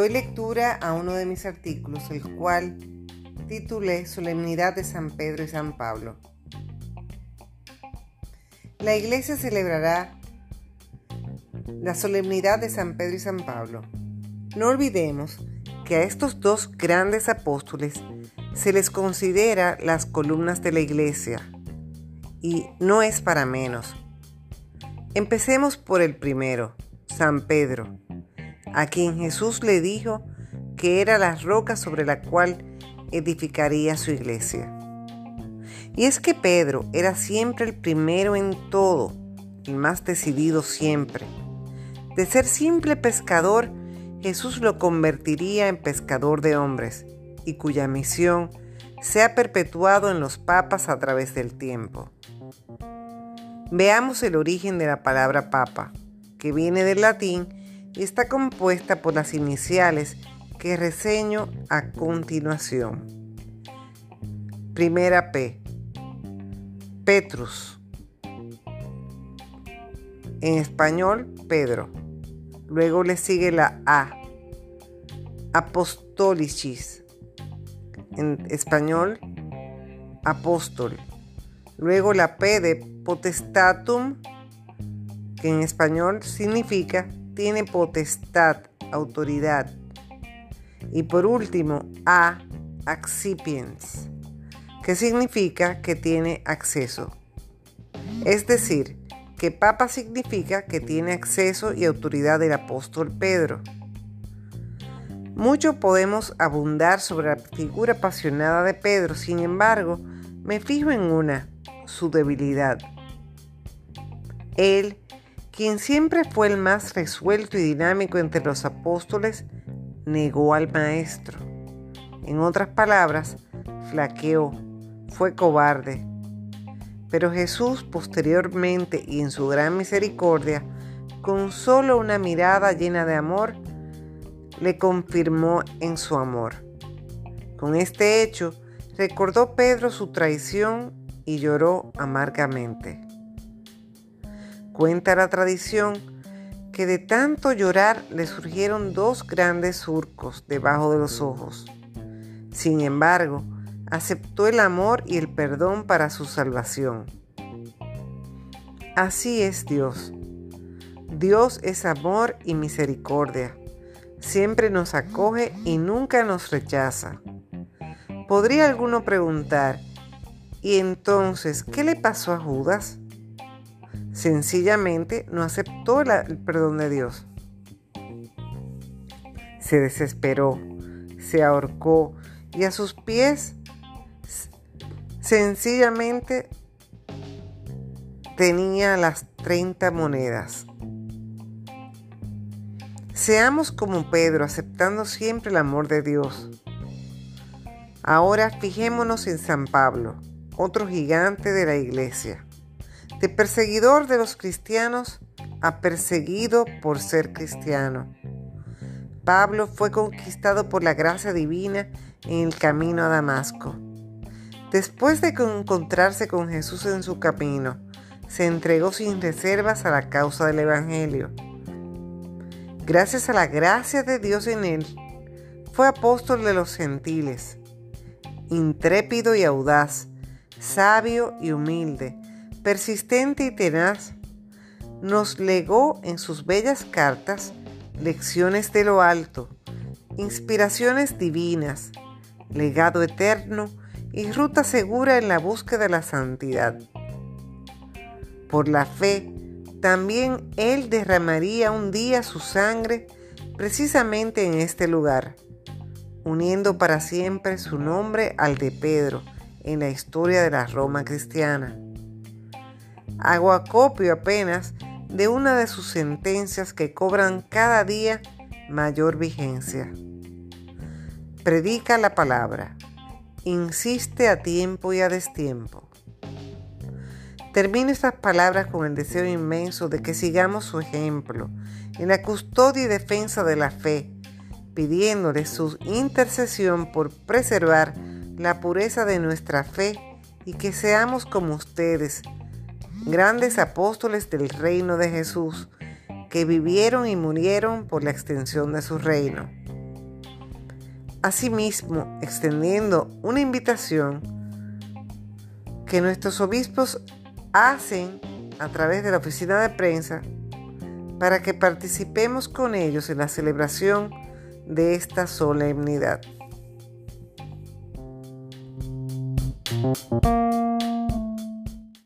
doy lectura a uno de mis artículos, el cual titulé Solemnidad de San Pedro y San Pablo. La iglesia celebrará la solemnidad de San Pedro y San Pablo. No olvidemos que a estos dos grandes apóstoles se les considera las columnas de la iglesia y no es para menos. Empecemos por el primero, San Pedro, a quien Jesús le dijo que era la roca sobre la cual edificaría su iglesia. Y es que Pedro era siempre el primero en todo, el más decidido siempre. De ser simple pescador, Jesús lo convertiría en pescador de hombres, y cuya misión se ha perpetuado en los papas a través del tiempo. Veamos el origen de la palabra papa, que viene del latín y está compuesta por las iniciales que reseño a continuación. Primera P. Petrus. En español, Pedro. Luego le sigue la A. Apostolicis. En español, apóstol. Luego la P de potestatum, que en español significa tiene potestad, autoridad. Y por último, A, accipiens, que significa que tiene acceso. Es decir, que papa significa que tiene acceso y autoridad del apóstol Pedro. Mucho podemos abundar sobre la figura apasionada de Pedro, sin embargo, me fijo en una, su debilidad. Él, quien siempre fue el más resuelto y dinámico entre los apóstoles, negó al Maestro. En otras palabras, flaqueó, fue cobarde. Pero Jesús posteriormente y en su gran misericordia, con solo una mirada llena de amor, le confirmó en su amor. Con este hecho, recordó Pedro su traición y lloró amargamente. Cuenta la tradición que de tanto llorar le surgieron dos grandes surcos debajo de los ojos. Sin embargo, aceptó el amor y el perdón para su salvación. Así es Dios. Dios es amor y misericordia. Siempre nos acoge y nunca nos rechaza. Podría alguno preguntar, ¿y entonces qué le pasó a Judas? Sencillamente no aceptó el perdón de Dios. Se desesperó, se ahorcó y a sus pies sencillamente tenía las 30 monedas. Seamos como Pedro, aceptando siempre el amor de Dios. Ahora fijémonos en San Pablo, otro gigante de la iglesia. De perseguidor de los cristianos a perseguido por ser cristiano. Pablo fue conquistado por la gracia divina en el camino a Damasco. Después de encontrarse con Jesús en su camino, se entregó sin reservas a la causa del Evangelio. Gracias a la gracia de Dios en él, fue apóstol de los gentiles, intrépido y audaz, sabio y humilde, persistente y tenaz, nos legó en sus bellas cartas lecciones de lo alto, inspiraciones divinas, legado eterno y ruta segura en la búsqueda de la santidad. Por la fe, también Él derramaría un día su sangre precisamente en este lugar, uniendo para siempre su nombre al de Pedro en la historia de la Roma cristiana. Hago acopio apenas de una de sus sentencias que cobran cada día mayor vigencia. Predica la palabra, insiste a tiempo y a destiempo. Termino estas palabras con el deseo inmenso de que sigamos su ejemplo en la custodia y defensa de la fe, pidiéndole su intercesión por preservar la pureza de nuestra fe y que seamos como ustedes, grandes apóstoles del reino de Jesús, que vivieron y murieron por la extensión de su reino. asimismo extendiendo una invitación que nuestros obispos hacen a través de la oficina de prensa para que participemos con ellos en la celebración de esta solemnidad.